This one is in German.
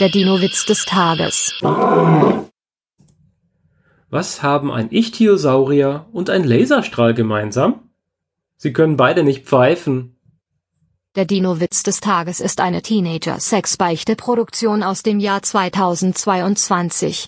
Der Dino-Witz des Tages. Was haben ein Ichthyosaurier und ein Laserstrahl gemeinsam? Sie können beide nicht pfeifen. Der Dino-Witz des Tages ist eine Teenager-Sexbeichte-Produktion aus dem Jahr 2022.